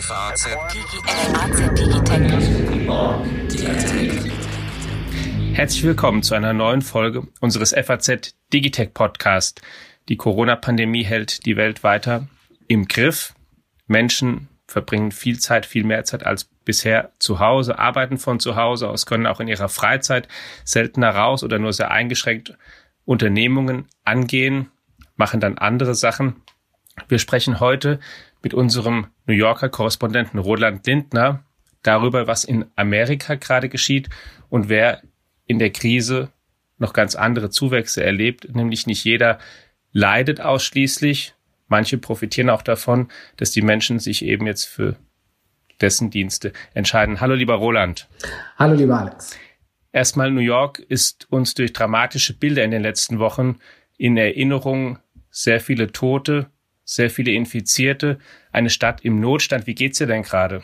FAZ Herzlich willkommen zu einer neuen Folge unseres FAZ Digitech Podcast. Die Corona-Pandemie hält die Welt weiter im Griff. Menschen verbringen viel Zeit, viel mehr Zeit als bisher zu Hause, arbeiten von zu Hause aus, können auch in ihrer Freizeit seltener raus oder nur sehr eingeschränkt Unternehmungen angehen, machen dann andere Sachen. Wir sprechen heute mit unserem New Yorker Korrespondenten Roland Lindner darüber, was in Amerika gerade geschieht und wer in der Krise noch ganz andere Zuwächse erlebt, nämlich nicht jeder leidet ausschließlich. Manche profitieren auch davon, dass die Menschen sich eben jetzt für dessen Dienste entscheiden. Hallo, lieber Roland. Hallo, lieber Alex. Erstmal New York ist uns durch dramatische Bilder in den letzten Wochen in Erinnerung sehr viele Tote, sehr viele Infizierte, eine Stadt im Notstand. Wie geht's dir denn gerade?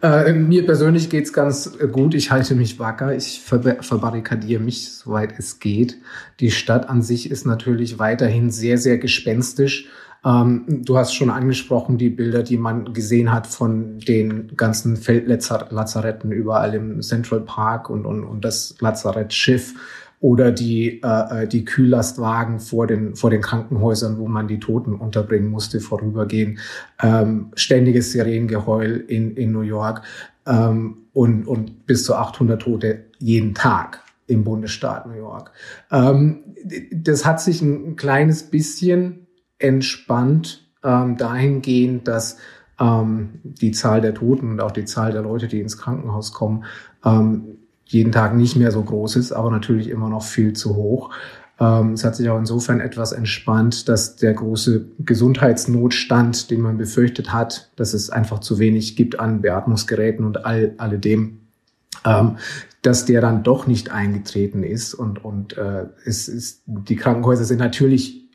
Äh, mir persönlich geht's ganz gut. Ich halte mich wacker. Ich ver verbarrikadiere mich, soweit es geht. Die Stadt an sich ist natürlich weiterhin sehr, sehr gespenstisch. Ähm, du hast schon angesprochen, die Bilder, die man gesehen hat von den ganzen Feldlazaretten überall im Central Park und, und, und das Lazarettschiff oder die, äh, äh, die Kühllastwagen vor den, vor den Krankenhäusern, wo man die Toten unterbringen musste, vorübergehen. Ähm, ständiges Sirenengeheul in, in New York ähm, und, und bis zu 800 Tote jeden Tag im Bundesstaat New York. Ähm, das hat sich ein, ein kleines bisschen entspannt ähm, dahingehend, dass ähm, die Zahl der Toten und auch die Zahl der Leute, die ins Krankenhaus kommen, ähm, jeden Tag nicht mehr so groß ist, aber natürlich immer noch viel zu hoch. Ähm, es hat sich auch insofern etwas entspannt, dass der große Gesundheitsnotstand, den man befürchtet hat, dass es einfach zu wenig gibt an Beatmungsgeräten und all, alledem, ähm, dass der dann doch nicht eingetreten ist. Und, und äh, es ist, die Krankenhäuser sind natürlich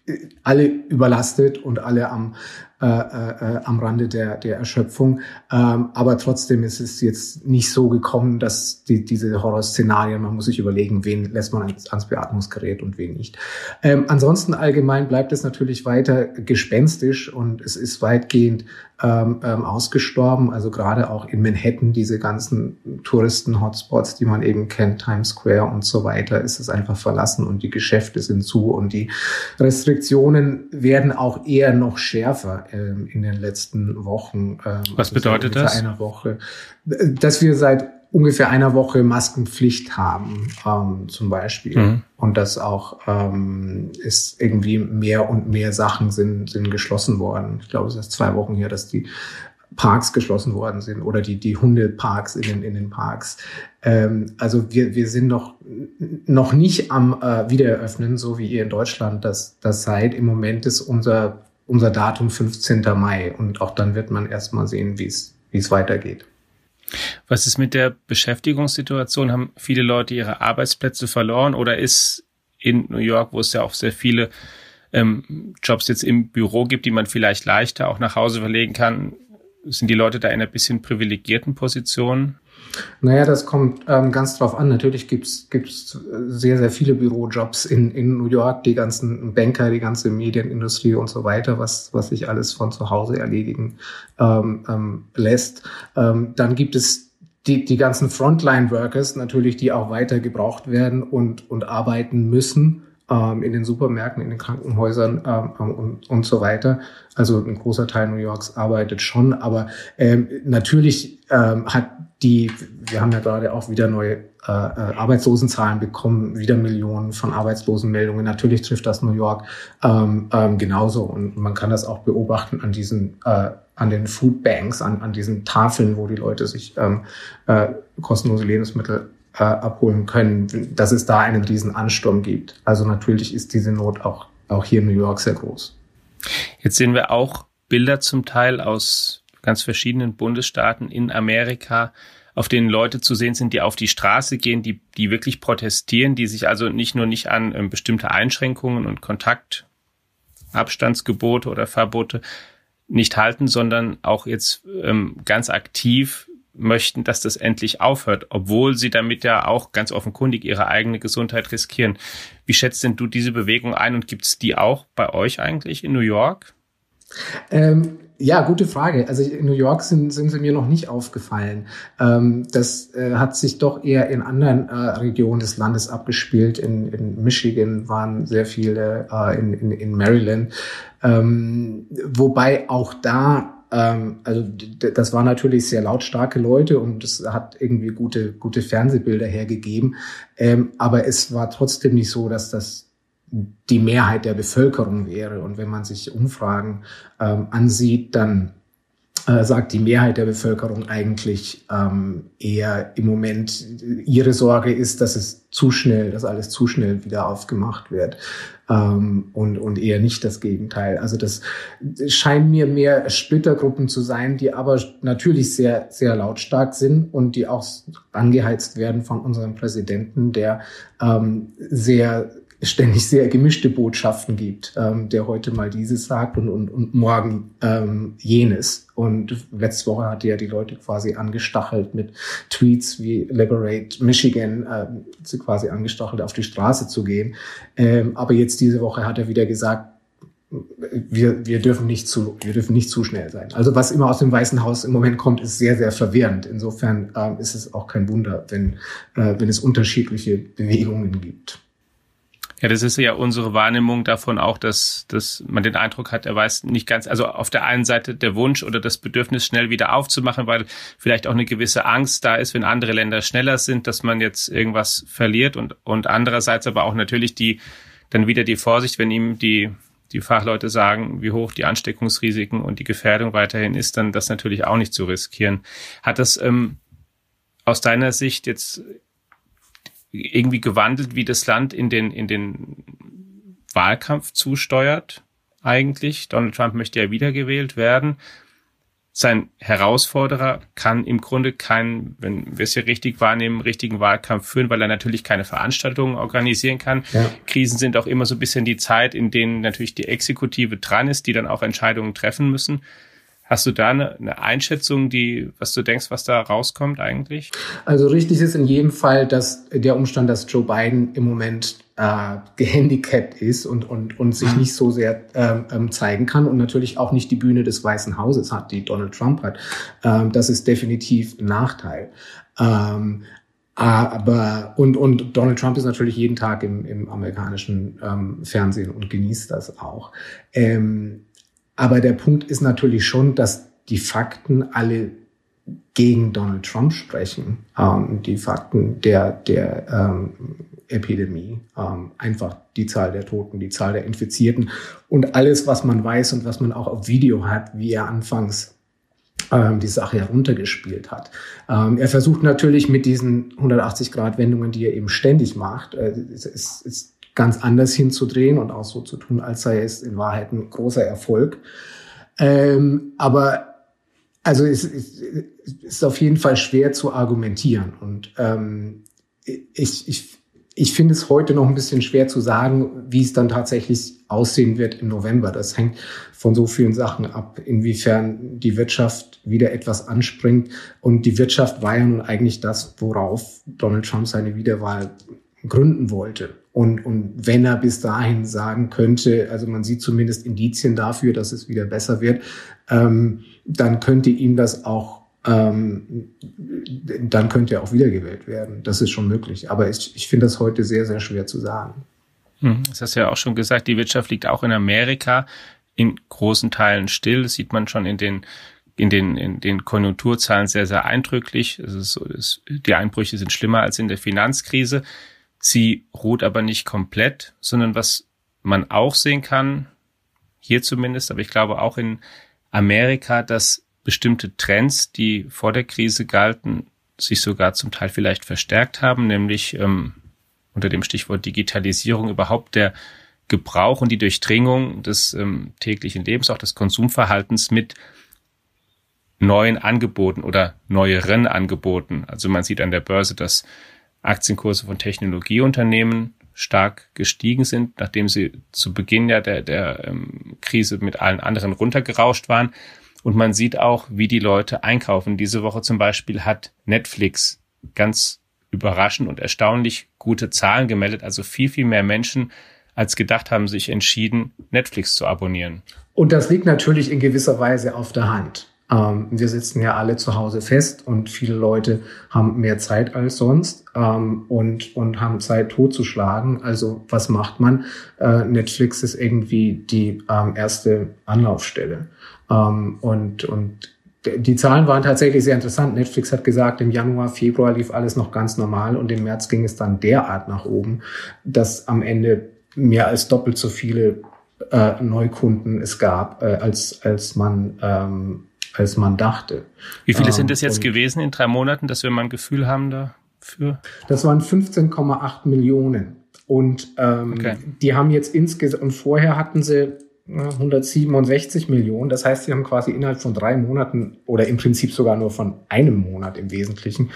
alle überlastet und alle am, äh, äh, am Rande der, der Erschöpfung. Ähm, aber trotzdem ist es jetzt nicht so gekommen, dass die, diese Horrorszenarien, man muss sich überlegen, wen lässt man ans, ans Beatmungsgerät und wen nicht. Ähm, ansonsten allgemein bleibt es natürlich weiter gespenstisch und es ist weitgehend ähm, ähm, ausgestorben. Also gerade auch in Manhattan, diese ganzen Touristen-Hotspots, die man eben kennt, Times Square und so weiter, ist es einfach verlassen und die Geschäfte sind zu und die Restriktionen werden auch eher noch schärfer ähm, in den letzten Wochen. Ähm, Was bedeutet das? Einer Woche, dass wir seit ungefähr einer Woche Maskenpflicht haben, ähm, zum Beispiel. Mhm. Und dass auch ähm, ist irgendwie mehr und mehr Sachen sind, sind geschlossen worden. Ich glaube, es ist zwei Wochen her, dass die Parks geschlossen worden sind oder die, die Hundeparks in den, in den Parks. Ähm, also wir, wir sind noch, noch nicht am äh, Wiedereröffnen, so wie ihr in Deutschland das, das seid. Im Moment ist unser, unser Datum 15. Mai und auch dann wird man erstmal sehen, wie es weitergeht. Was ist mit der Beschäftigungssituation? Haben viele Leute ihre Arbeitsplätze verloren oder ist in New York, wo es ja auch sehr viele ähm, Jobs jetzt im Büro gibt, die man vielleicht leichter auch nach Hause verlegen kann, sind die Leute da in einer bisschen privilegierten Position? Naja, das kommt ähm, ganz drauf an. Natürlich gibt's gibt's sehr, sehr viele Bürojobs in, in New York, die ganzen Banker, die ganze Medienindustrie und so weiter, was, was sich alles von zu Hause erledigen ähm, ähm, lässt. Ähm, dann gibt es die, die ganzen Frontline-Workers natürlich, die auch weiter gebraucht werden und, und arbeiten müssen ähm, in den Supermärkten, in den Krankenhäusern ähm, und, und so weiter. Also ein großer Teil New Yorks arbeitet schon, aber ähm, natürlich ähm, hat die, wir haben ja gerade auch wieder neue äh, äh, Arbeitslosenzahlen bekommen, wieder Millionen von Arbeitslosenmeldungen. Natürlich trifft das New York ähm, ähm, genauso und man kann das auch beobachten an diesen äh, an den Food Banks, an, an diesen Tafeln, wo die Leute sich ähm, äh, kostenlose Lebensmittel äh, abholen können, dass es da einen riesen Ansturm gibt. Also natürlich ist diese Not auch, auch hier in New York sehr groß. Jetzt sehen wir auch Bilder zum Teil aus ganz verschiedenen Bundesstaaten in Amerika, auf denen Leute zu sehen sind, die auf die Straße gehen, die, die wirklich protestieren, die sich also nicht nur nicht an ähm, bestimmte Einschränkungen und Kontaktabstandsgebote oder Verbote nicht halten, sondern auch jetzt ähm, ganz aktiv möchten, dass das endlich aufhört, obwohl sie damit ja auch ganz offenkundig ihre eigene Gesundheit riskieren. Wie schätzt denn du diese Bewegung ein und gibt es die auch bei euch eigentlich in New York? Ähm, Ja, gute Frage. Also in New York sind, sind sie mir noch nicht aufgefallen. Ähm, das äh, hat sich doch eher in anderen äh, Regionen des Landes abgespielt. In, in Michigan waren sehr viele, äh, in, in, in Maryland. Ähm, wobei auch da also das waren natürlich sehr lautstarke Leute und es hat irgendwie gute, gute Fernsehbilder hergegeben. Ähm, aber es war trotzdem nicht so, dass das die Mehrheit der Bevölkerung wäre. Und wenn man sich Umfragen ähm, ansieht, dann äh, sagt die Mehrheit der Bevölkerung eigentlich ähm, eher im Moment, ihre Sorge ist, dass es zu schnell, dass alles zu schnell wieder aufgemacht wird ähm, und, und eher nicht das Gegenteil. Also das scheint mir mehr Splittergruppen zu sein, die aber natürlich sehr, sehr lautstark sind und die auch angeheizt werden von unserem Präsidenten, der ähm, sehr ständig sehr gemischte Botschaften gibt, ähm, der heute mal dieses sagt und, und, und morgen ähm, jenes. Und letzte Woche hat er die Leute quasi angestachelt mit Tweets wie Liberate Michigan, äh, quasi angestachelt, auf die Straße zu gehen. Ähm, aber jetzt diese Woche hat er wieder gesagt, wir, wir dürfen nicht zu, wir dürfen nicht zu schnell sein. Also was immer aus dem Weißen Haus im Moment kommt, ist sehr, sehr verwirrend. Insofern ähm, ist es auch kein Wunder, wenn, äh, wenn es unterschiedliche Bewegungen gibt. Ja, das ist ja unsere Wahrnehmung davon auch, dass, dass man den Eindruck hat, er weiß nicht ganz, also auf der einen Seite der Wunsch oder das Bedürfnis, schnell wieder aufzumachen, weil vielleicht auch eine gewisse Angst da ist, wenn andere Länder schneller sind, dass man jetzt irgendwas verliert und, und andererseits aber auch natürlich die, dann wieder die Vorsicht, wenn ihm die, die Fachleute sagen, wie hoch die Ansteckungsrisiken und die Gefährdung weiterhin ist, dann das natürlich auch nicht zu riskieren. Hat das ähm, aus deiner Sicht jetzt irgendwie gewandelt, wie das Land in den, in den Wahlkampf zusteuert, eigentlich. Donald Trump möchte ja wiedergewählt werden. Sein Herausforderer kann im Grunde keinen, wenn wir es hier richtig wahrnehmen, richtigen Wahlkampf führen, weil er natürlich keine Veranstaltungen organisieren kann. Ja. Krisen sind auch immer so ein bisschen die Zeit, in denen natürlich die Exekutive dran ist, die dann auch Entscheidungen treffen müssen. Hast du da eine, eine, Einschätzung, die, was du denkst, was da rauskommt eigentlich? Also richtig ist in jedem Fall, dass der Umstand, dass Joe Biden im Moment äh, gehandicapt ist und, und, und sich mhm. nicht so sehr ähm, ähm, zeigen kann und natürlich auch nicht die Bühne des Weißen Hauses hat, die Donald Trump hat. Ähm, das ist definitiv ein Nachteil. Ähm, aber und und Donald Trump ist natürlich jeden Tag im, im amerikanischen ähm, Fernsehen und genießt das auch. Ähm, aber der Punkt ist natürlich schon, dass die Fakten alle gegen Donald Trump sprechen. Ähm, die Fakten der, der ähm, Epidemie, ähm, einfach die Zahl der Toten, die Zahl der Infizierten und alles, was man weiß und was man auch auf Video hat, wie er anfangs ähm, die Sache heruntergespielt hat. Ähm, er versucht natürlich mit diesen 180-Grad-Wendungen, die er eben ständig macht, äh, es, es, ganz anders hinzudrehen und auch so zu tun, als sei es in Wahrheit ein großer Erfolg. Ähm, aber also es, es, ist auf jeden Fall schwer zu argumentieren. Und ähm, ich, ich, ich finde es heute noch ein bisschen schwer zu sagen, wie es dann tatsächlich aussehen wird im November. Das hängt von so vielen Sachen ab, inwiefern die Wirtschaft wieder etwas anspringt. Und die Wirtschaft war ja nun eigentlich das, worauf Donald Trump seine Wiederwahl gründen wollte. Und, und wenn er bis dahin sagen könnte, also man sieht zumindest Indizien dafür, dass es wieder besser wird, ähm, dann könnte ihm das auch, ähm, dann könnte er auch wiedergewählt werden. Das ist schon möglich. Aber ich, ich finde das heute sehr, sehr schwer zu sagen. Hm, das hast du ja auch schon gesagt, die Wirtschaft liegt auch in Amerika in großen Teilen still. Das sieht man schon in den in den, in den Konjunkturzahlen sehr, sehr eindrücklich. Es ist so, es, die Einbrüche sind schlimmer als in der Finanzkrise. Sie ruht aber nicht komplett, sondern was man auch sehen kann, hier zumindest, aber ich glaube auch in Amerika, dass bestimmte Trends, die vor der Krise galten, sich sogar zum Teil vielleicht verstärkt haben, nämlich ähm, unter dem Stichwort Digitalisierung überhaupt der Gebrauch und die Durchdringung des ähm, täglichen Lebens, auch des Konsumverhaltens mit neuen Angeboten oder neueren Angeboten. Also man sieht an der Börse, dass Aktienkurse von Technologieunternehmen stark gestiegen sind, nachdem sie zu Beginn ja der, der ähm, Krise mit allen anderen runtergerauscht waren. Und man sieht auch, wie die Leute einkaufen. Diese Woche zum Beispiel hat Netflix ganz überraschend und erstaunlich gute Zahlen gemeldet. Also viel, viel mehr Menschen als gedacht haben, sich entschieden, Netflix zu abonnieren. Und das liegt natürlich in gewisser Weise auf der Hand. Ähm, wir sitzen ja alle zu Hause fest und viele Leute haben mehr Zeit als sonst ähm, und, und haben Zeit totzuschlagen. Also was macht man? Äh, Netflix ist irgendwie die ähm, erste Anlaufstelle. Ähm, und, und die Zahlen waren tatsächlich sehr interessant. Netflix hat gesagt, im Januar, Februar lief alles noch ganz normal und im März ging es dann derart nach oben, dass am Ende mehr als doppelt so viele äh, Neukunden es gab, äh, als, als man ähm, als man dachte. Wie viele ähm, sind es jetzt gewesen in drei Monaten, dass wir mal ein Gefühl haben dafür? Das waren 15,8 Millionen. Und ähm, okay. die haben jetzt insgesamt, und vorher hatten sie 167 Millionen. Das heißt, sie haben quasi innerhalb von drei Monaten oder im Prinzip sogar nur von einem Monat im Wesentlichen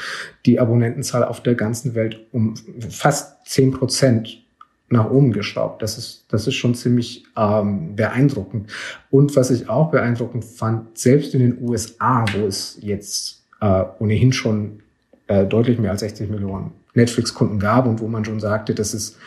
die Abonnentenzahl auf der ganzen Welt um fast zehn Prozent nach oben geschraubt. Das ist, das ist schon ziemlich ähm, beeindruckend. Und was ich auch beeindruckend fand, selbst in den USA, wo es jetzt äh, ohnehin schon äh, deutlich mehr als 60 Millionen Netflix-Kunden gab und wo man schon sagte, das ist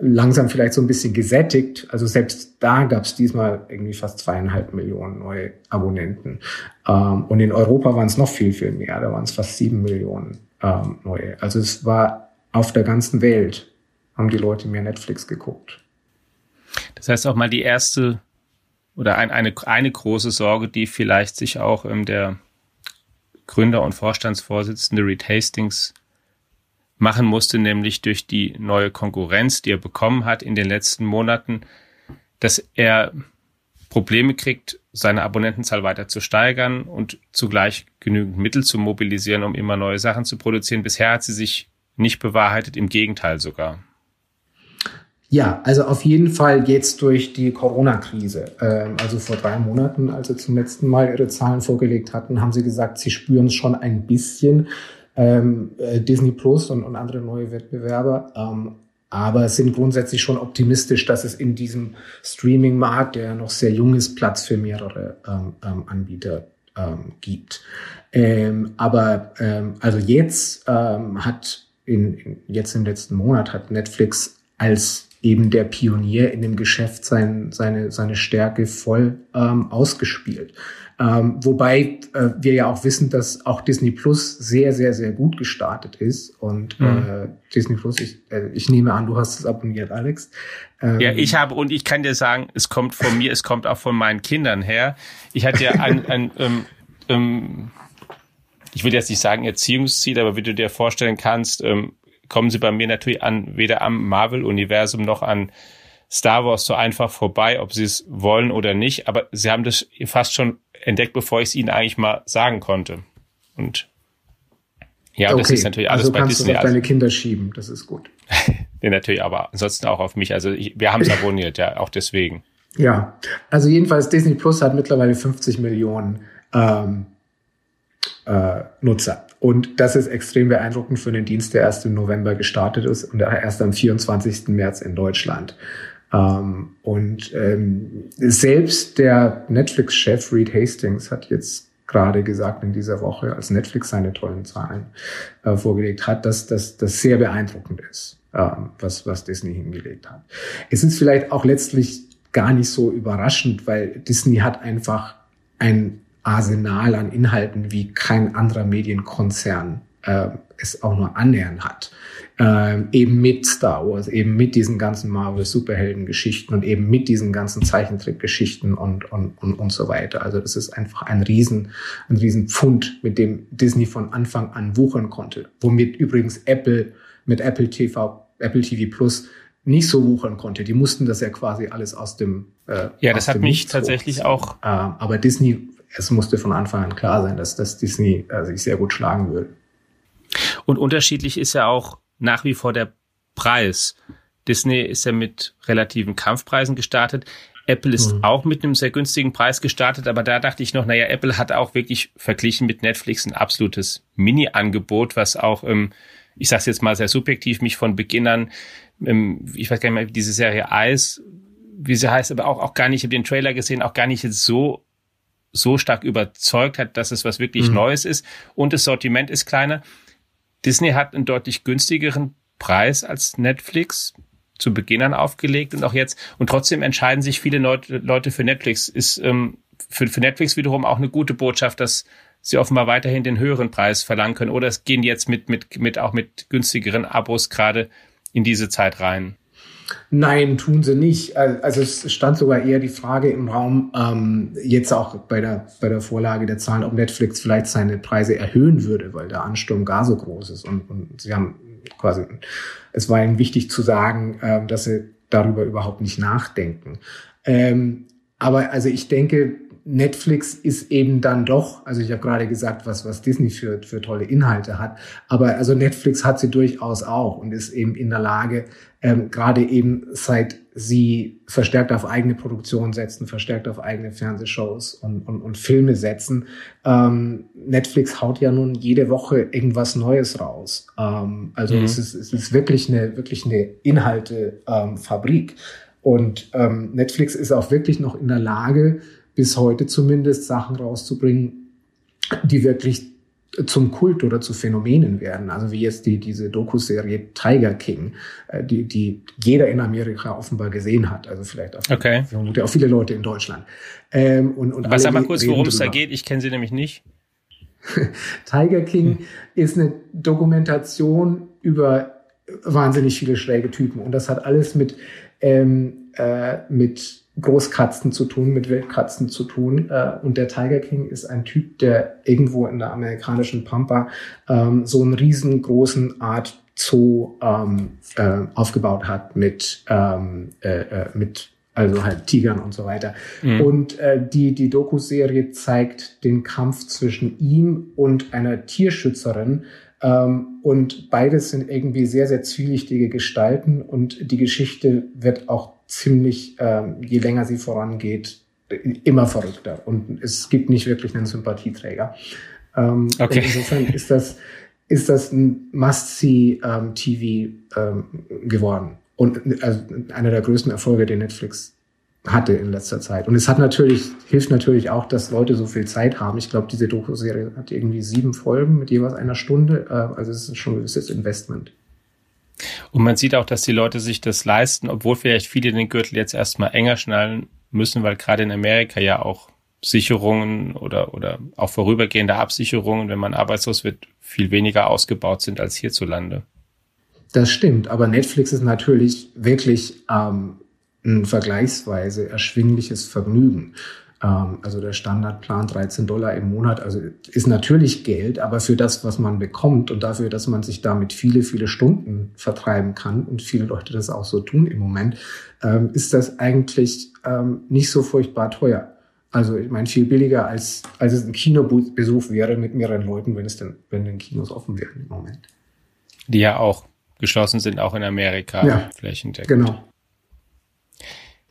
langsam vielleicht so ein bisschen gesättigt. Also selbst da gab es diesmal irgendwie fast zweieinhalb Millionen neue Abonnenten. Ähm, und in Europa waren es noch viel, viel mehr. Da waren es fast sieben Millionen ähm, neue. Also es war auf der ganzen Welt haben die Leute mehr Netflix geguckt. Das heißt auch mal die erste oder ein, eine, eine große Sorge, die vielleicht sich auch ähm, der Gründer und Vorstandsvorsitzende Reed Hastings machen musste, nämlich durch die neue Konkurrenz, die er bekommen hat in den letzten Monaten, dass er Probleme kriegt, seine Abonnentenzahl weiter zu steigern und zugleich genügend Mittel zu mobilisieren, um immer neue Sachen zu produzieren. Bisher hat sie sich nicht bewahrheitet, im Gegenteil sogar. Ja, also auf jeden Fall jetzt durch die Corona-Krise. Ähm, also vor drei Monaten, als sie zum letzten Mal ihre Zahlen vorgelegt hatten, haben sie gesagt, sie spüren es schon ein bisschen. Ähm, äh, Disney Plus und, andere neue Wettbewerber. Ähm, aber sind grundsätzlich schon optimistisch, dass es in diesem Streaming-Markt, der noch sehr jung ist, Platz für mehrere ähm, ähm, Anbieter ähm, gibt. Ähm, aber ähm, also jetzt ähm, hat in, in, jetzt im letzten Monat hat Netflix als eben der Pionier in dem Geschäft sein, seine, seine Stärke voll ähm, ausgespielt. Ähm, wobei äh, wir ja auch wissen, dass auch Disney Plus sehr, sehr, sehr gut gestartet ist. Und mhm. äh, Disney Plus, ich, äh, ich nehme an, du hast es abonniert, Alex. Ähm, ja, ich habe, und ich kann dir sagen, es kommt von mir, es kommt auch von meinen Kindern her. Ich hatte ja ein, ein ähm, ähm, ich will jetzt nicht sagen Erziehungsziel, aber wie du dir vorstellen kannst, ähm, kommen sie bei mir natürlich an, weder am Marvel-Universum noch an Star Wars so einfach vorbei, ob sie es wollen oder nicht. Aber sie haben das fast schon entdeckt, bevor ich es ihnen eigentlich mal sagen konnte. Und ja, okay. das ist natürlich alles also bei kannst Disney. Du auf deine Kinder schieben, das ist gut. nee, natürlich, aber ansonsten auch auf mich. Also ich, wir haben es abonniert, ja, auch deswegen. Ja, also jedenfalls Disney Plus hat mittlerweile 50 Millionen ähm, äh, Nutzer. Und das ist extrem beeindruckend für den Dienst, der erst im November gestartet ist und erst am 24. März in Deutschland. Ähm, und ähm, selbst der Netflix-Chef Reed Hastings hat jetzt gerade gesagt in dieser Woche, als Netflix seine tollen Zahlen äh, vorgelegt hat, dass das sehr beeindruckend ist, ähm, was, was Disney hingelegt hat. Es ist vielleicht auch letztlich gar nicht so überraschend, weil Disney hat einfach ein Arsenal an Inhalten wie kein anderer Medienkonzern äh, es auch nur annähern hat. Ähm, eben mit Star Wars, eben mit diesen ganzen Marvel-Superhelden-Geschichten und eben mit diesen ganzen Zeichentrick-Geschichten und, und, und, und so weiter. Also das ist einfach ein riesen, ein riesen Pfund, mit dem Disney von Anfang an wuchern konnte. Womit übrigens Apple mit Apple TV, Apple TV Plus nicht so wuchern konnte. Die mussten das ja quasi alles aus dem äh, Ja, das hat mich tatsächlich auch. Äh, aber Disney es musste von Anfang an klar sein, dass das Disney äh, sich sehr gut schlagen würde. Und unterschiedlich ist ja auch nach wie vor der Preis. Disney ist ja mit relativen Kampfpreisen gestartet. Apple ist mhm. auch mit einem sehr günstigen Preis gestartet, aber da dachte ich noch, naja, Apple hat auch wirklich verglichen mit Netflix ein absolutes Mini-Angebot, was auch, ähm, ich sage jetzt mal sehr subjektiv, mich von Beginn an, ähm, ich weiß gar nicht mehr, wie diese Serie Eis, wie sie heißt, aber auch, auch gar nicht, ich habe den Trailer gesehen, auch gar nicht jetzt so so stark überzeugt hat, dass es was wirklich mhm. Neues ist. Und das Sortiment ist kleiner. Disney hat einen deutlich günstigeren Preis als Netflix. zu Beginn an aufgelegt und auch jetzt. Und trotzdem entscheiden sich viele Leute für Netflix. Ist ähm, für, für Netflix wiederum auch eine gute Botschaft, dass sie offenbar weiterhin den höheren Preis verlangen können. Oder es gehen jetzt mit, mit, mit auch mit günstigeren Abos gerade in diese Zeit rein. Nein, tun sie nicht. Also es stand sogar eher die Frage im Raum, ähm, jetzt auch bei der, bei der Vorlage der Zahlen, ob Netflix vielleicht seine Preise erhöhen würde, weil der Ansturm gar so groß ist. Und, und sie haben quasi, es war ihnen wichtig zu sagen, äh, dass sie darüber überhaupt nicht nachdenken. Ähm, aber also ich denke, Netflix ist eben dann doch, also ich habe gerade gesagt, was, was Disney für, für tolle Inhalte hat, aber also Netflix hat sie durchaus auch und ist eben in der Lage, ähm, gerade eben seit sie verstärkt auf eigene Produktion setzen, verstärkt auf eigene Fernsehshows und, und, und Filme setzen. Ähm, Netflix haut ja nun jede Woche irgendwas Neues raus. Ähm, also mhm. es, ist, es ist wirklich eine, wirklich eine Inhaltefabrik. Ähm, und ähm, Netflix ist auch wirklich noch in der Lage, bis heute zumindest Sachen rauszubringen, die wirklich zum Kult oder zu Phänomenen werden. Also wie jetzt die, diese Doku-Serie Tiger King, äh, die, die jeder in Amerika offenbar gesehen hat. Also vielleicht auch, okay. auch viele Leute in Deutschland. Ähm, und, und Aber sag mal kurz, worum es da geht. Ich kenne sie nämlich nicht. Tiger King hm. ist eine Dokumentation über wahnsinnig viele schräge Typen. Und das hat alles mit, ähm, äh, mit Großkatzen zu tun, mit Wildkatzen zu tun. Äh, und der Tiger King ist ein Typ, der irgendwo in der amerikanischen Pampa ähm, so einen riesengroßen Art Zoo ähm, äh, aufgebaut hat mit, ähm, äh, äh, mit also halt Tigern und so weiter. Mhm. Und äh, die, die Doku-Serie zeigt den Kampf zwischen ihm und einer Tierschützerin. Ähm, und beides sind irgendwie sehr, sehr zwielichtige Gestalten und die Geschichte wird auch ziemlich, ähm, je länger sie vorangeht, immer verrückter. Und es gibt nicht wirklich einen Sympathieträger. Ähm, okay. Insofern ist das, ist das ein Must-See-TV ähm, ähm, geworden. Und also einer der größten Erfolge, den Netflix hatte in letzter Zeit. Und es hat natürlich, hilft natürlich auch, dass Leute so viel Zeit haben. Ich glaube, diese Doku-Serie hat irgendwie sieben Folgen mit jeweils einer Stunde. Äh, also es ist schon ein gewisses Investment. Und man sieht auch, dass die Leute sich das leisten, obwohl vielleicht viele den Gürtel jetzt erstmal enger schnallen müssen, weil gerade in Amerika ja auch Sicherungen oder, oder auch vorübergehende Absicherungen, wenn man arbeitslos wird, viel weniger ausgebaut sind als hierzulande. Das stimmt, aber Netflix ist natürlich wirklich ähm, ein vergleichsweise erschwingliches Vergnügen. Ähm, also der Standardplan 13 Dollar im Monat, also ist natürlich Geld, aber für das, was man bekommt und dafür, dass man sich damit viele, viele Stunden vertreiben kann und viele Leute das auch so tun im Moment, ähm, ist das eigentlich ähm, nicht so furchtbar teuer. Also ich meine, viel billiger als, als es ein Kinobesuch wäre mit mehreren Leuten, wenn es denn, wenn den Kinos offen wären im Moment. Die ja auch geschlossen sind, auch in Amerika ja, flächendeckend. Genau.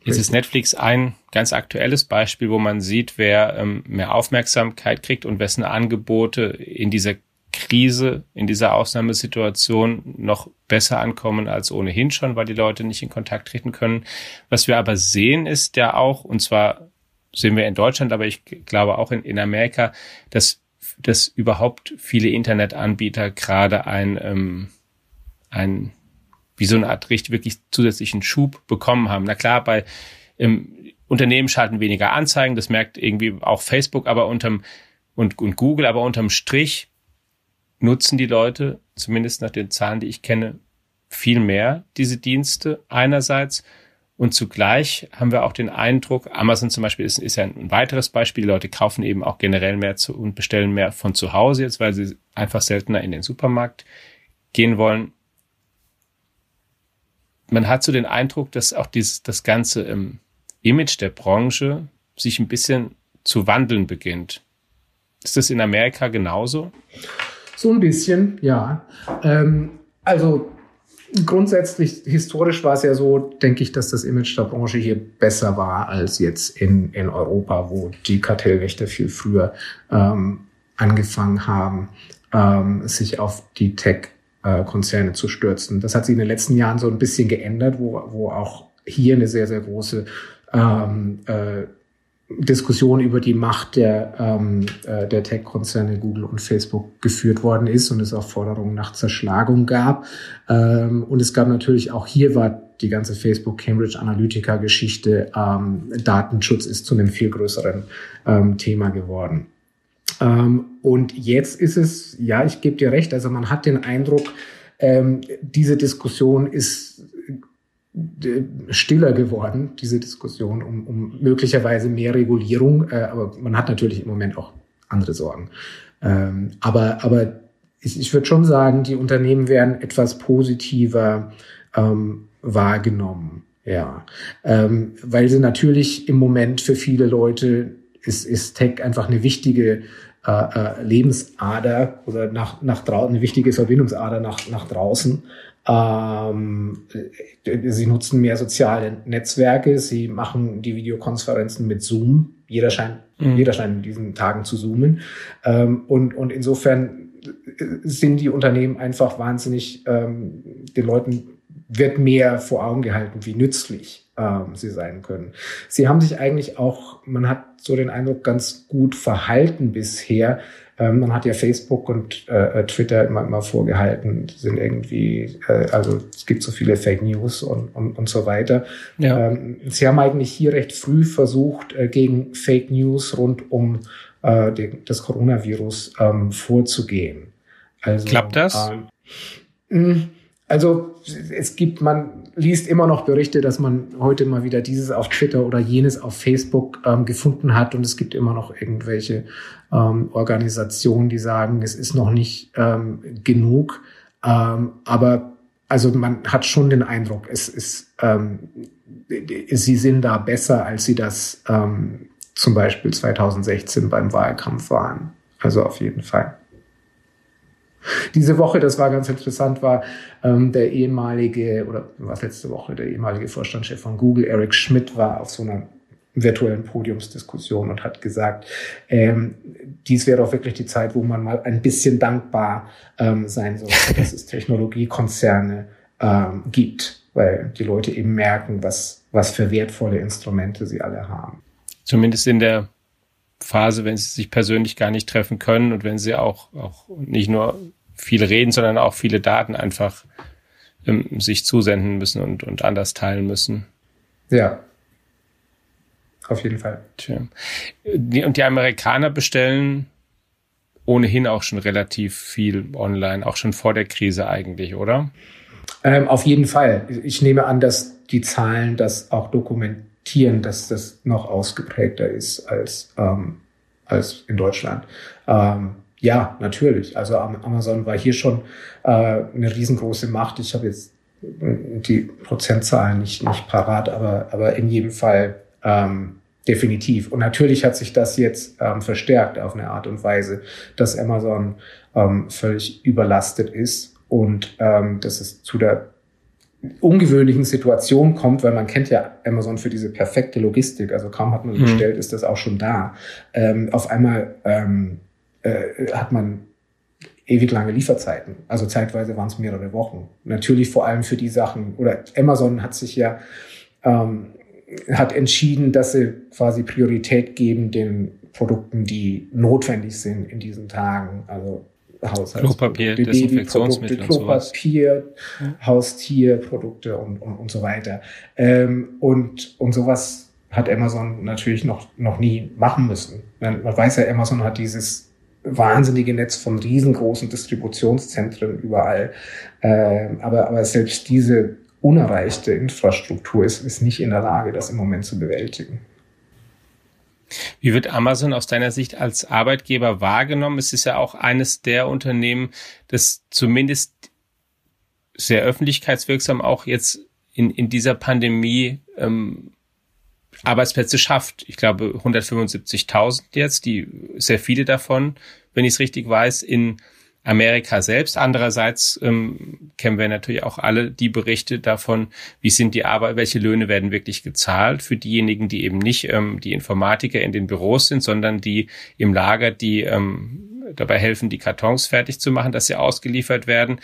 Jetzt ist Netflix ein ganz aktuelles Beispiel, wo man sieht, wer ähm, mehr Aufmerksamkeit kriegt und wessen Angebote in dieser Krise, in dieser Ausnahmesituation noch besser ankommen als ohnehin schon, weil die Leute nicht in Kontakt treten können. Was wir aber sehen, ist ja auch, und zwar sehen wir in Deutschland, aber ich glaube auch in, in Amerika, dass, dass überhaupt viele Internetanbieter gerade ein, ähm, ein wie so eine Art richtig wirklich zusätzlichen Schub bekommen haben. Na klar, bei ähm, Unternehmen schalten weniger Anzeigen, das merkt irgendwie auch Facebook, aber unterm und, und Google, aber unterm Strich nutzen die Leute, zumindest nach den Zahlen, die ich kenne, viel mehr diese Dienste einerseits. Und zugleich haben wir auch den Eindruck, Amazon zum Beispiel ist, ist ja ein weiteres Beispiel, die Leute kaufen eben auch generell mehr zu und bestellen mehr von zu Hause jetzt, weil sie einfach seltener in den Supermarkt gehen wollen man hat so den Eindruck, dass auch dieses, das ganze ähm, Image der Branche sich ein bisschen zu wandeln beginnt. Ist das in Amerika genauso? So ein bisschen, ja. Ähm, also grundsätzlich, historisch war es ja so, denke ich, dass das Image der Branche hier besser war als jetzt in, in Europa, wo die Kartellwächter viel früher ähm, angefangen haben, ähm, sich auf die Tech äh, Konzerne zu stürzen. Das hat sich in den letzten Jahren so ein bisschen geändert, wo, wo auch hier eine sehr, sehr große ähm, äh, Diskussion über die Macht der, ähm, äh, der Tech-Konzerne Google und Facebook geführt worden ist und es auch Forderungen nach Zerschlagung gab. Ähm, und es gab natürlich auch hier war die ganze Facebook Cambridge Analytica Geschichte, ähm, Datenschutz ist zu einem viel größeren ähm, Thema geworden. Ähm, und jetzt ist es, ja, ich gebe dir recht, also man hat den Eindruck, ähm, diese Diskussion ist äh, stiller geworden, diese Diskussion um, um möglicherweise mehr Regulierung. Äh, aber man hat natürlich im Moment auch andere Sorgen. Ähm, aber aber ich, ich würde schon sagen, die Unternehmen werden etwas positiver ähm, wahrgenommen. Ja, ähm, weil sie natürlich im Moment für viele Leute ist, ist Tech einfach eine wichtige äh, äh, Lebensader oder nach, nach draußen, eine wichtige Verbindungsader nach, nach draußen. Ähm, äh, sie nutzen mehr soziale Netzwerke, sie machen die Videokonferenzen mit Zoom. Jeder scheint, mhm. jeder scheint in diesen Tagen zu zoomen. Ähm, und, und insofern sind die Unternehmen einfach wahnsinnig, ähm, den Leuten wird mehr vor Augen gehalten, wie nützlich ähm, sie sein können. Sie haben sich eigentlich auch, man hat so den Eindruck, ganz gut verhalten bisher. Ähm, man hat ja Facebook und äh, äh, Twitter immer, immer vorgehalten, sind irgendwie, äh, also es gibt so viele Fake News und, und, und so weiter. Ja. Ähm, sie haben eigentlich hier recht früh versucht, äh, gegen Fake News rund um äh, den, das Coronavirus ähm, vorzugehen. Also, Klappt das? Ähm, also es gibt, man liest immer noch Berichte, dass man heute mal wieder dieses auf Twitter oder jenes auf Facebook ähm, gefunden hat und es gibt immer noch irgendwelche ähm, Organisationen, die sagen, es ist noch nicht ähm, genug. Ähm, aber also man hat schon den Eindruck, es ist, ähm, sie sind da besser, als sie das ähm, zum Beispiel 2016 beim Wahlkampf waren. Also auf jeden Fall. Diese Woche, das war ganz interessant, war ähm, der ehemalige, oder was letzte Woche, der ehemalige Vorstandschef von Google, Eric Schmidt, war auf so einer virtuellen Podiumsdiskussion und hat gesagt, ähm, dies wäre doch wirklich die Zeit, wo man mal ein bisschen dankbar ähm, sein sollte, dass es Technologiekonzerne ähm, gibt, weil die Leute eben merken, was, was für wertvolle Instrumente sie alle haben. Zumindest in der Phase, wenn sie sich persönlich gar nicht treffen können und wenn sie auch, auch nicht nur viel reden, sondern auch viele Daten einfach ähm, sich zusenden müssen und, und anders teilen müssen. Ja. Auf jeden Fall. Tja. Die, und die Amerikaner bestellen ohnehin auch schon relativ viel online, auch schon vor der Krise eigentlich, oder? Ähm, auf jeden Fall. Ich nehme an, dass die Zahlen das auch dokumentieren akzeptieren, dass das noch ausgeprägter ist als, ähm, als in Deutschland. Ähm, ja, natürlich. Also Amazon war hier schon äh, eine riesengroße Macht. Ich habe jetzt die Prozentzahlen nicht, nicht parat, aber, aber in jedem Fall ähm, definitiv. Und natürlich hat sich das jetzt ähm, verstärkt auf eine Art und Weise, dass Amazon ähm, völlig überlastet ist und ähm, dass es zu der ungewöhnlichen Situation kommt, weil man kennt ja Amazon für diese perfekte Logistik, also kaum hat man mhm. bestellt, ist das auch schon da. Ähm, auf einmal ähm, äh, hat man ewig lange Lieferzeiten. Also zeitweise waren es mehrere Wochen. Natürlich vor allem für die Sachen, oder Amazon hat sich ja ähm, hat entschieden, dass sie quasi Priorität geben den Produkten, die notwendig sind in diesen Tagen. Also Haushalts Klopapier, Desinfektionsmittel Klopapier, ja. Haustierprodukte und, und, und so weiter. Ähm, und, und sowas hat Amazon natürlich noch, noch nie machen müssen. Man, man weiß ja, Amazon hat dieses wahnsinnige Netz von riesengroßen Distributionszentren überall. Ähm, aber, aber selbst diese unerreichte Infrastruktur ist, ist nicht in der Lage, das im Moment zu bewältigen. Wie wird Amazon aus deiner Sicht als Arbeitgeber wahrgenommen? Es ist ja auch eines der Unternehmen, das zumindest sehr öffentlichkeitswirksam auch jetzt in, in dieser Pandemie ähm, Arbeitsplätze schafft. Ich glaube 175.000 jetzt, die sehr viele davon, wenn ich es richtig weiß, in Amerika selbst. Andererseits ähm, kennen wir natürlich auch alle die Berichte davon, wie sind die Arbeit, welche Löhne werden wirklich gezahlt für diejenigen, die eben nicht ähm, die Informatiker in den Büros sind, sondern die im Lager, die ähm, dabei helfen, die Kartons fertig zu machen, dass sie ausgeliefert werden,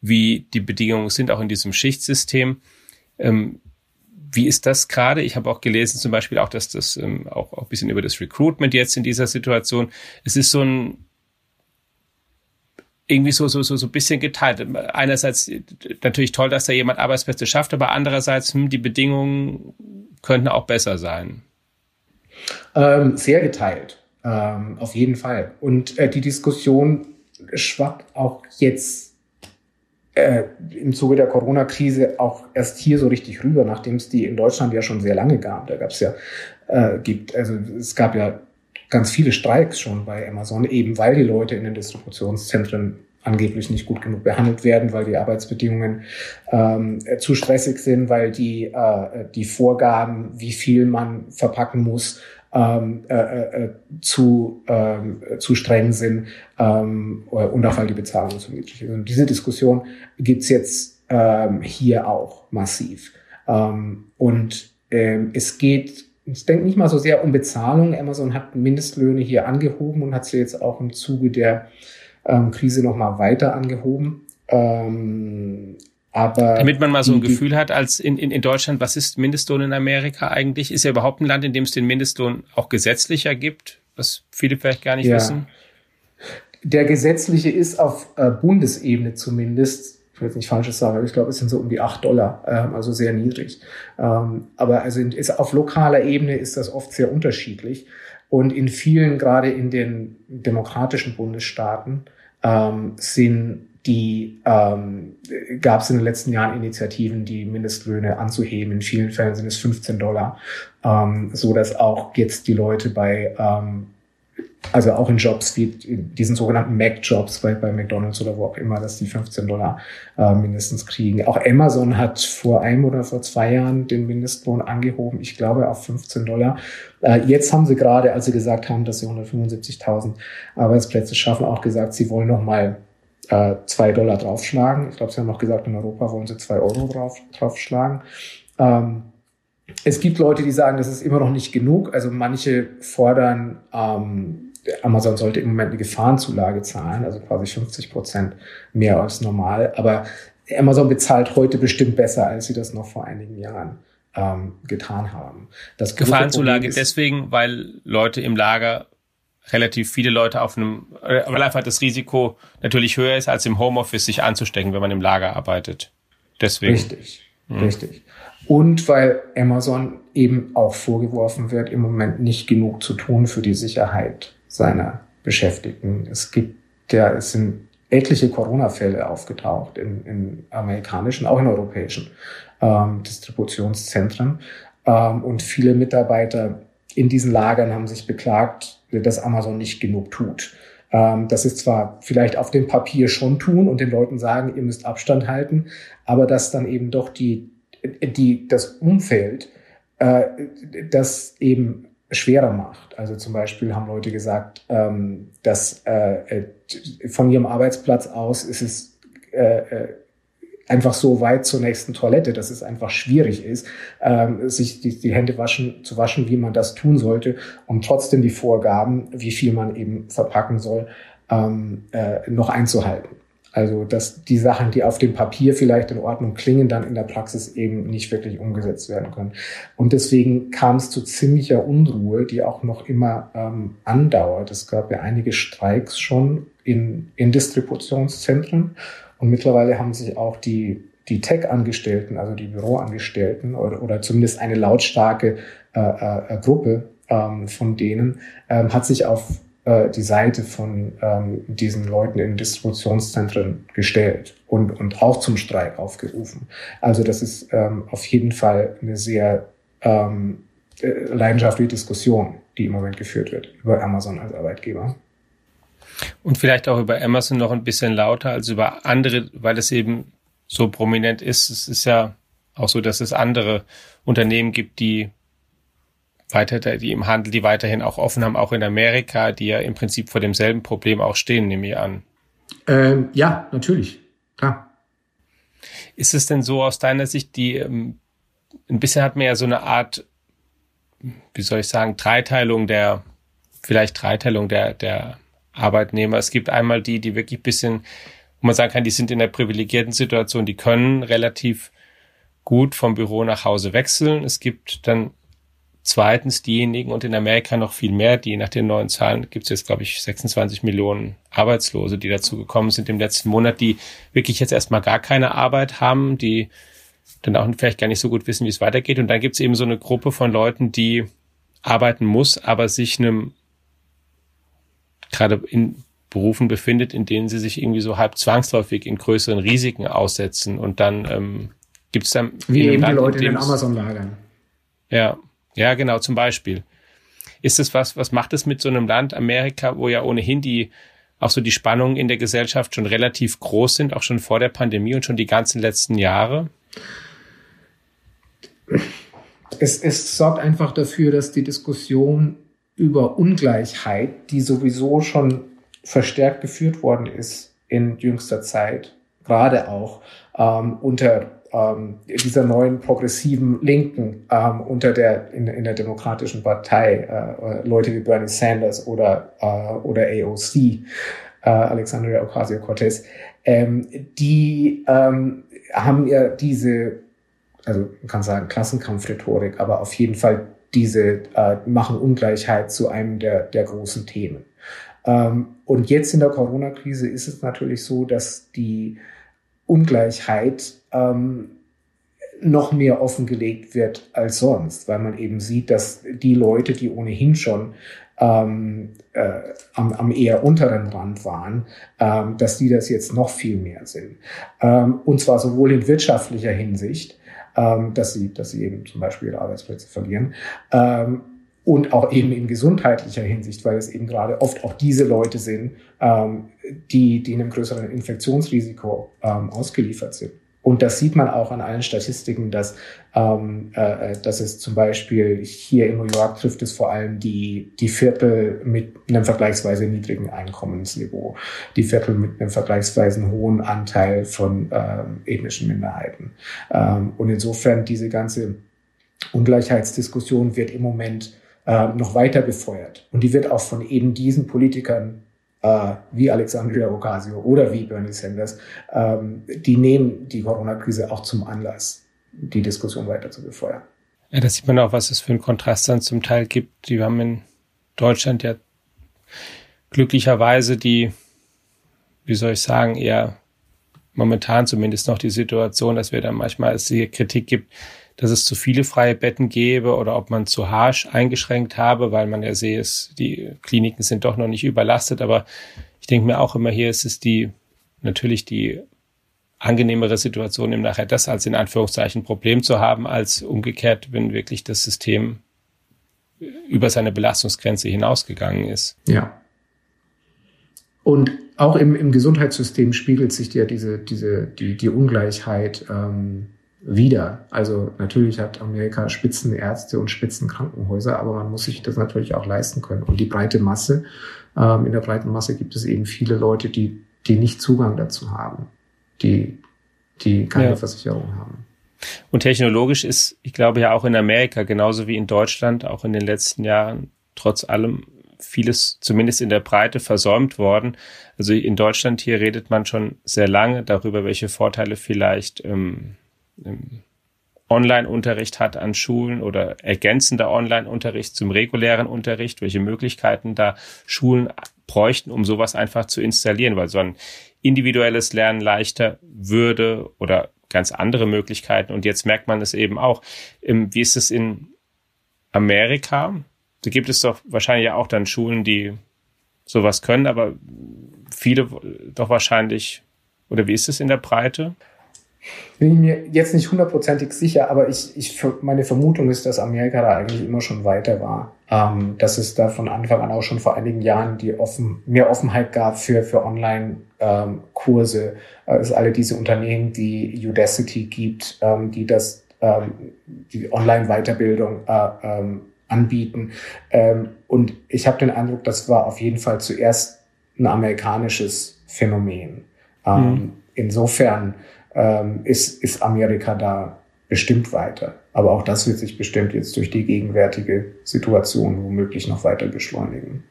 wie die Bedingungen sind auch in diesem Schichtsystem. Ähm, wie ist das gerade? Ich habe auch gelesen, zum Beispiel auch, dass das ähm, auch, auch ein bisschen über das Recruitment jetzt in dieser Situation. Es ist so ein irgendwie so, so, so, so ein bisschen geteilt. Einerseits natürlich toll, dass da jemand Arbeitsplätze schafft, aber andererseits, hm, die Bedingungen könnten auch besser sein. Ähm, sehr geteilt, ähm, auf jeden Fall. Und äh, die Diskussion schwappt auch jetzt äh, im Zuge der Corona-Krise auch erst hier so richtig rüber, nachdem es die in Deutschland ja schon sehr lange gab. Da gab es ja, äh, gibt, also es gab ja ganz viele Streiks schon bei Amazon, eben weil die Leute in den Distributionszentren angeblich nicht gut genug behandelt werden, weil die Arbeitsbedingungen ähm, zu stressig sind, weil die, äh, die Vorgaben, wie viel man verpacken muss, ähm, äh, äh, zu, ähm, zu streng sind ähm, und auch weil die Bezahlung zu niedrig ist. Und diese Diskussion gibt's jetzt ähm, hier auch massiv. Ähm, und ähm, es geht ich denke nicht mal so sehr um Bezahlung. Amazon hat Mindestlöhne hier angehoben und hat sie jetzt auch im Zuge der ähm, Krise nochmal weiter angehoben. Ähm, aber Damit man mal so ein Gefühl hat, als in, in, in Deutschland, was ist Mindestlohn in Amerika eigentlich? Ist ja überhaupt ein Land, in dem es den Mindestlohn auch gesetzlicher gibt, was viele vielleicht gar nicht ja. wissen? Der gesetzliche ist auf äh, Bundesebene zumindest will jetzt nicht Falsches sagen, aber ich glaube, es sind so um die acht Dollar, ähm, also sehr niedrig. Ähm, aber also ist, auf lokaler Ebene ist das oft sehr unterschiedlich. Und in vielen, gerade in den demokratischen Bundesstaaten, ähm, sind die ähm, gab es in den letzten Jahren Initiativen, die Mindestlöhne anzuheben. In vielen Fällen sind es 15 Dollar, ähm, so dass auch jetzt die Leute bei ähm, also auch in Jobs wie diesen sogenannten Mac-Jobs bei, bei McDonalds oder wo auch immer, dass die 15 Dollar äh, mindestens kriegen. Auch Amazon hat vor einem oder vor zwei Jahren den Mindestlohn angehoben, ich glaube auf 15 Dollar. Äh, jetzt haben sie gerade, als sie gesagt haben, dass sie 175.000 Arbeitsplätze schaffen, auch gesagt, sie wollen nochmal äh, zwei Dollar draufschlagen. Ich glaube, sie haben auch gesagt, in Europa wollen sie zwei Euro drauf, draufschlagen. Ähm, es gibt Leute, die sagen, das ist immer noch nicht genug. Also manche fordern ähm, Amazon sollte im Moment eine Gefahrenzulage zahlen, also quasi 50 Prozent mehr als normal. Aber Amazon bezahlt heute bestimmt besser, als sie das noch vor einigen Jahren ähm, getan haben. Das Gefahrenzulage deswegen, weil Leute im Lager relativ viele Leute auf einem, äh, weil einfach das Risiko natürlich höher ist, als im Homeoffice sich anzustecken, wenn man im Lager arbeitet. Deswegen. Richtig, hm. richtig. Und weil Amazon eben auch vorgeworfen wird, im Moment nicht genug zu tun für die Sicherheit seiner Beschäftigten. Es gibt ja, es sind etliche Corona-Fälle aufgetaucht in, in amerikanischen, auch in europäischen ähm, Distributionszentren. Ähm, und viele Mitarbeiter in diesen Lagern haben sich beklagt, dass Amazon nicht genug tut. Ähm, das ist zwar vielleicht auf dem Papier schon tun und den Leuten sagen, ihr müsst Abstand halten, aber dass dann eben doch die, die, das Umfeld, äh, das eben schwerer macht. Also zum Beispiel haben Leute gesagt, ähm, dass äh, äh, von ihrem Arbeitsplatz aus ist es äh, äh, einfach so weit zur nächsten Toilette, dass es einfach schwierig ist, ähm, sich die, die Hände waschen, zu waschen, wie man das tun sollte und trotzdem die Vorgaben, wie viel man eben verpacken soll, ähm, äh, noch einzuhalten. Also, dass die Sachen, die auf dem Papier vielleicht in Ordnung klingen, dann in der Praxis eben nicht wirklich umgesetzt werden können. Und deswegen kam es zu ziemlicher Unruhe, die auch noch immer ähm, andauert. Es gab ja einige Streiks schon in, in Distributionszentren und mittlerweile haben sich auch die, die Tech-Angestellten, also die Büroangestellten oder, oder zumindest eine lautstarke äh, äh, Gruppe ähm, von denen, ähm, hat sich auf äh, die Seite von ähm, diesen Leuten in Distributionszentren gestellt und, und auch zum Streik aufgerufen. Also das ist ähm, auf jeden Fall eine sehr ähm, äh, leidenschaftliche Diskussion, die im Moment geführt wird über Amazon als Arbeitgeber. Und vielleicht auch über Amazon noch ein bisschen lauter als über andere, weil es eben so prominent ist. Es ist ja auch so, dass es andere Unternehmen gibt, die weiter, die im Handel, die weiterhin auch offen haben, auch in Amerika, die ja im Prinzip vor demselben Problem auch stehen, nehme ich an. Ähm, ja, natürlich, klar. Ist es denn so aus deiner Sicht, die ähm, ein bisschen hat man ja so eine Art, wie soll ich sagen, Dreiteilung der, vielleicht Dreiteilung der, der Arbeitnehmer. Es gibt einmal die, die wirklich bisschen, wo man sagen kann, die sind in der privilegierten Situation, die können relativ gut vom Büro nach Hause wechseln. Es gibt dann zweitens diejenigen und in Amerika noch viel mehr, die nach den neuen Zahlen gibt es jetzt, glaube ich, 26 Millionen Arbeitslose, die dazu gekommen sind im letzten Monat, die wirklich jetzt erstmal gar keine Arbeit haben, die dann auch vielleicht gar nicht so gut wissen, wie es weitergeht. Und dann gibt es eben so eine Gruppe von Leuten, die arbeiten muss, aber sich einem gerade in Berufen befindet, in denen sie sich irgendwie so halb zwangsläufig in größeren Risiken aussetzen und dann ähm, gibt es dann wie eben die Leute in den Amazon-Lagern. Ja, ja, genau, zum Beispiel. Ist das was, was macht es mit so einem Land Amerika, wo ja ohnehin die auch so die Spannungen in der Gesellschaft schon relativ groß sind, auch schon vor der Pandemie und schon die ganzen letzten Jahre? Es, es sorgt einfach dafür, dass die Diskussion über Ungleichheit, die sowieso schon verstärkt geführt worden ist in jüngster Zeit, gerade auch ähm, unter ähm, dieser neuen progressiven Linken ähm, unter der in, in der Demokratischen Partei, äh, Leute wie Bernie Sanders oder äh, oder AOC, äh, Alexandria Ocasio-Cortez, ähm, die ähm, haben ja diese, also man kann sagen Klassenkampfrhetorik, aber auf jeden Fall diese äh, machen Ungleichheit zu einem der der großen Themen. Ähm, und jetzt in der Corona-Krise ist es natürlich so, dass die Ungleichheit ähm, noch mehr offengelegt wird als sonst, weil man eben sieht, dass die Leute, die ohnehin schon ähm, äh, am, am eher unteren Rand waren, ähm, dass die das jetzt noch viel mehr sind. Ähm, und zwar sowohl in wirtschaftlicher Hinsicht, ähm, dass sie, dass sie eben zum Beispiel Arbeitsplätze verlieren, ähm, und auch eben in gesundheitlicher Hinsicht, weil es eben gerade oft auch diese Leute sind, ähm, die, die einem größeren Infektionsrisiko ähm, ausgeliefert sind. Und das sieht man auch an allen Statistiken, dass, ähm, äh, dass es zum Beispiel hier in New York trifft es vor allem die, die Viertel mit einem vergleichsweise niedrigen Einkommensniveau, die Viertel mit einem vergleichsweise hohen Anteil von ähm, ethnischen Minderheiten. Ähm, und insofern diese ganze Ungleichheitsdiskussion wird im Moment äh, noch weiter befeuert. Und die wird auch von eben diesen Politikern äh, wie Alexandria Ocasio oder wie Bernie Sanders, ähm, die nehmen die Corona-Krise auch zum Anlass, die Diskussion weiter zu befeuern. Ja, da sieht man auch, was es für einen Kontrast dann zum Teil gibt. Die haben in Deutschland ja glücklicherweise die, wie soll ich sagen, eher momentan zumindest noch die Situation, dass wir dann manchmal es die Kritik gibt, dass es zu viele freie Betten gäbe oder ob man zu harsch eingeschränkt habe, weil man ja sehe, es, die Kliniken sind doch noch nicht überlastet. Aber ich denke mir auch immer, hier ist es die, natürlich die angenehmere Situation, im nachher das als in Anführungszeichen Problem zu haben, als umgekehrt, wenn wirklich das System über seine Belastungsgrenze hinausgegangen ist. Ja. Und auch im, im Gesundheitssystem spiegelt sich ja diese, diese, die, die Ungleichheit ähm, wieder. Also natürlich hat Amerika Spitzenärzte und Spitzenkrankenhäuser, aber man muss sich das natürlich auch leisten können. Und die breite Masse, ähm, in der breiten Masse gibt es eben viele Leute, die, die nicht Zugang dazu haben, die, die keine ja. Versicherung haben. Und technologisch ist, ich glaube ja auch in Amerika, genauso wie in Deutschland, auch in den letzten Jahren, trotz allem vieles zumindest in der Breite versäumt worden. Also in Deutschland hier redet man schon sehr lange darüber, welche Vorteile vielleicht ähm, Online-Unterricht hat an Schulen oder ergänzender Online-Unterricht zum regulären Unterricht, welche Möglichkeiten da Schulen bräuchten, um sowas einfach zu installieren, weil so ein individuelles Lernen leichter würde oder ganz andere Möglichkeiten. Und jetzt merkt man es eben auch. Wie ist es in Amerika? Da gibt es doch wahrscheinlich auch dann Schulen, die sowas können, aber viele doch wahrscheinlich, oder wie ist es in der Breite? Bin ich mir jetzt nicht hundertprozentig sicher, aber ich, ich, meine Vermutung ist, dass Amerika da eigentlich immer schon weiter war. Ähm, dass es da von Anfang an auch schon vor einigen Jahren die offen, mehr Offenheit gab für, für Online-Kurse. Ähm, es alle diese Unternehmen, die Udacity gibt, ähm, die das, ähm, die Online-Weiterbildung äh, ähm, anbieten. Ähm, und ich habe den Eindruck, das war auf jeden Fall zuerst ein amerikanisches Phänomen. Mhm. Insofern ähm, ist, ist Amerika da bestimmt weiter. Aber auch das wird sich bestimmt jetzt durch die gegenwärtige Situation womöglich noch weiter beschleunigen.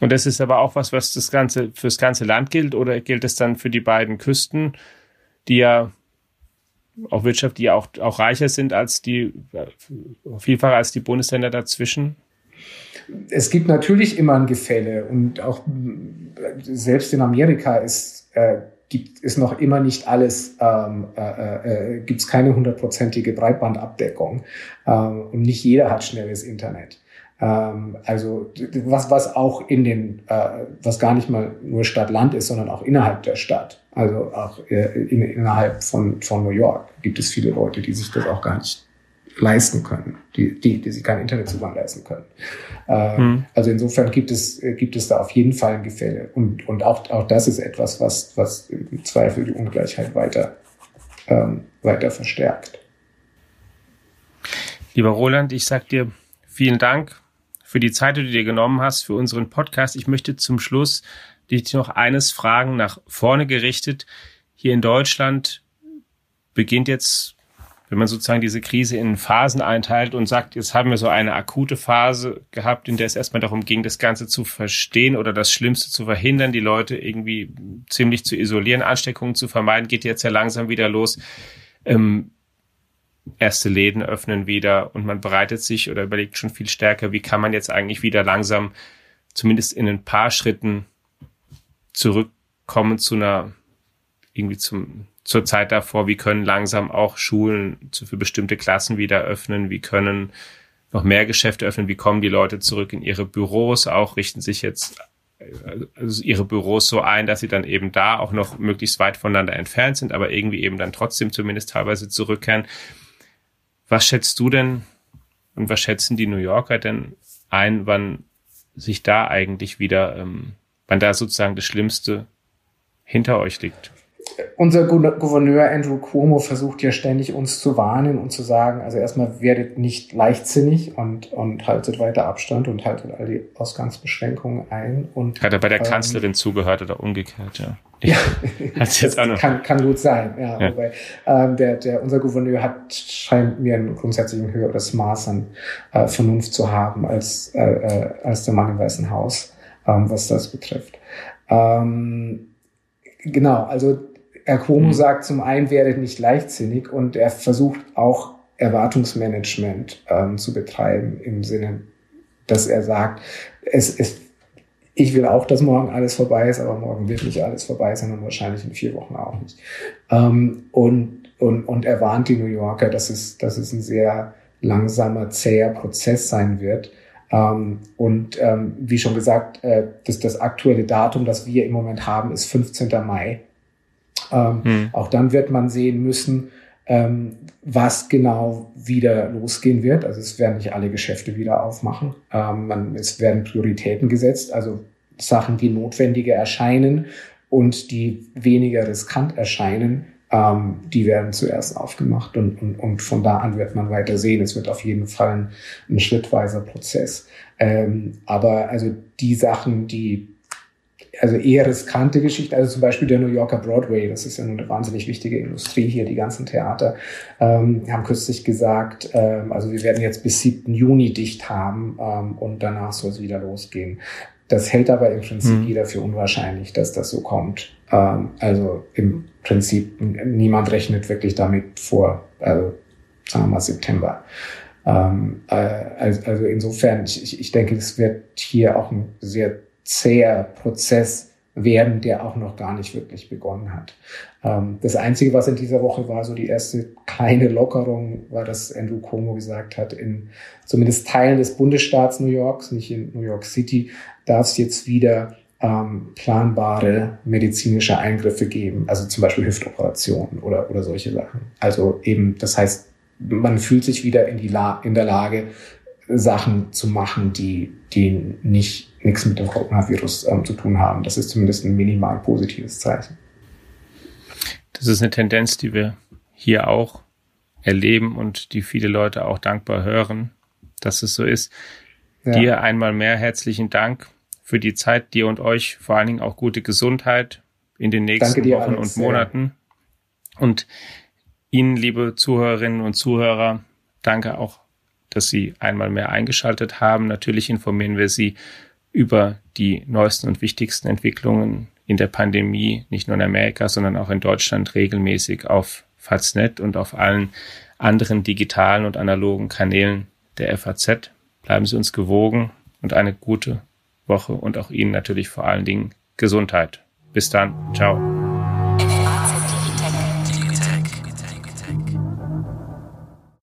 Und das ist aber auch was, was das ganze, fürs ganze Land gilt oder gilt es dann für die beiden Küsten, die ja auch Wirtschaft, die auch, auch reicher sind als die, vielfach als die Bundesländer dazwischen? Es gibt natürlich immer ein Gefälle und auch selbst in Amerika ist, äh, gibt es noch immer nicht alles, ähm, äh, äh, gibt es keine hundertprozentige Breitbandabdeckung ähm, und nicht jeder hat schnelles Internet. Ähm, also was, was auch in den, äh, was gar nicht mal nur Stadt-Land ist, sondern auch innerhalb der Stadt. Also auch äh, in, innerhalb von, von New York gibt es viele Leute, die sich das auch gar nicht leisten können, die, die, die sich keinen Internetzugang leisten können. Äh, hm. Also insofern gibt es, äh, gibt es da auf jeden Fall ein Gefälle. Und, und auch, auch das ist etwas, was, was im Zweifel die Ungleichheit weiter, ähm, weiter verstärkt. Lieber Roland, ich sag dir vielen Dank für die Zeit, die du dir genommen hast für unseren Podcast. Ich möchte zum Schluss dich noch eines fragen, nach vorne gerichtet. Hier in Deutschland beginnt jetzt, wenn man sozusagen diese Krise in Phasen einteilt und sagt, jetzt haben wir so eine akute Phase gehabt, in der es erstmal darum ging, das Ganze zu verstehen oder das Schlimmste zu verhindern, die Leute irgendwie ziemlich zu isolieren, Ansteckungen zu vermeiden, geht jetzt ja langsam wieder los. Ähm, erste Läden öffnen wieder und man bereitet sich oder überlegt schon viel stärker, wie kann man jetzt eigentlich wieder langsam zumindest in ein paar Schritten zurückkommen zu einer irgendwie zum zur Zeit davor, wie können langsam auch Schulen für bestimmte Klassen wieder öffnen, wie können noch mehr Geschäfte öffnen, wie kommen die Leute zurück in ihre Büros, auch richten sich jetzt also ihre Büros so ein, dass sie dann eben da auch noch möglichst weit voneinander entfernt sind, aber irgendwie eben dann trotzdem zumindest teilweise zurückkehren. Was schätzt du denn und was schätzen die New Yorker denn ein, wann sich da eigentlich wieder, ähm, wann da sozusagen das Schlimmste hinter euch liegt? Unser Gouverneur Andrew Cuomo versucht ja ständig uns zu warnen und zu sagen, also erstmal werdet nicht leichtsinnig und, und haltet weiter Abstand und haltet all die Ausgangsbeschränkungen ein. Und, Hat er bei der ähm, Kanzlerin zugehört oder umgekehrt, ja? Ja, das jetzt auch noch. Kann, kann gut sein, ja. ja. Wobei, ähm, der, der, unser Gouverneur hat, scheint mir ein grundsätzlich höheres Maß an äh, Vernunft zu haben als, äh, äh, als der Mann im Weißen Haus, ähm, was das betrifft. Ähm, genau, also Herr Cuomo mhm. sagt zum einen, werdet nicht leichtsinnig und er versucht auch Erwartungsmanagement ähm, zu betreiben im Sinne, dass er sagt, es, es, ich will auch, dass morgen alles vorbei ist, aber morgen wird nicht alles vorbei sein und wahrscheinlich in vier Wochen auch nicht. Ähm, und, und, und er warnt die New Yorker, dass es, dass es ein sehr langsamer, zäher Prozess sein wird. Ähm, und ähm, wie schon gesagt, äh, das, das aktuelle Datum, das wir im Moment haben, ist 15. Mai. Ähm, hm. Auch dann wird man sehen müssen, ähm, was genau wieder losgehen wird. Also es werden nicht alle Geschäfte wieder aufmachen. Ähm, man, es werden Prioritäten gesetzt, also Sachen, die notwendiger erscheinen und die weniger riskant erscheinen, ähm, die werden zuerst aufgemacht und, und, und von da an wird man weiter sehen. Es wird auf jeden Fall ein, ein schrittweiser Prozess. Ähm, aber also die Sachen, die also eher riskante Geschichte, also zum Beispiel der New Yorker Broadway, das ist ja eine wahnsinnig wichtige Industrie hier, die ganzen Theater, ähm, haben kürzlich gesagt, ähm, also wir werden jetzt bis 7. Juni dicht haben ähm, und danach soll es wieder losgehen. Das hält aber im Prinzip mhm. jeder für unwahrscheinlich, dass das so kommt. Ähm, also im Prinzip niemand rechnet wirklich damit vor, also sagen wir mal September. Ähm, äh, also, also insofern, ich, ich denke, es wird hier auch ein sehr zäher Prozess werden, der auch noch gar nicht wirklich begonnen hat. Ähm, das Einzige, was in dieser Woche war, so die erste kleine Lockerung, war, dass Andrew Cuomo gesagt hat, in zumindest Teilen des Bundesstaats New Yorks, nicht in New York City, darf es jetzt wieder ähm, planbare medizinische Eingriffe geben, also zum Beispiel Hüftoperationen oder, oder solche Sachen. Also eben, das heißt, man fühlt sich wieder in, die La in der Lage, Sachen zu machen, die, die nicht nichts mit dem Coronavirus ähm, zu tun haben. Das ist zumindest ein minimal positives Zeichen. Das ist eine Tendenz, die wir hier auch erleben und die viele Leute auch dankbar hören, dass es so ist. Ja. Dir einmal mehr herzlichen Dank für die Zeit, dir und euch vor allen Dingen auch gute Gesundheit in den nächsten dir, Wochen Alex, und Monaten. Ja. Und Ihnen, liebe Zuhörerinnen und Zuhörer, danke auch, dass Sie einmal mehr eingeschaltet haben. Natürlich informieren wir Sie über die neuesten und wichtigsten Entwicklungen in der Pandemie, nicht nur in Amerika, sondern auch in Deutschland regelmäßig auf Faznet und auf allen anderen digitalen und analogen Kanälen der FAZ. Bleiben Sie uns gewogen und eine gute Woche und auch Ihnen natürlich vor allen Dingen Gesundheit. Bis dann. Ciao.